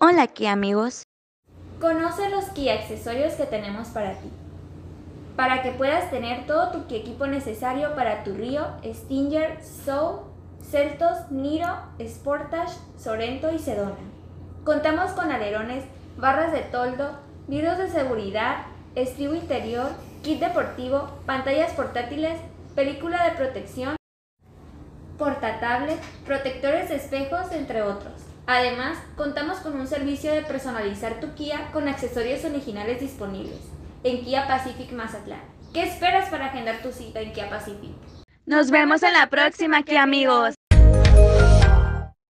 Hola Kia amigos. Conoce los Kia accesorios que tenemos para ti. Para que puedas tener todo tu equipo necesario para tu Río, Stinger, Soul, Celtos, Niro, Sportage, Sorento y Sedona. Contamos con alerones, barras de toldo, vidrios de seguridad, estribo interior, kit deportivo, pantallas portátiles, película de protección, portatablet, protectores de espejos, entre otros. Además, contamos con un servicio de personalizar tu Kia con accesorios originales disponibles en Kia Pacific Mazatlán. ¿Qué esperas para agendar tu cita en Kia Pacific? Nos vemos en la próxima, Kia amigos.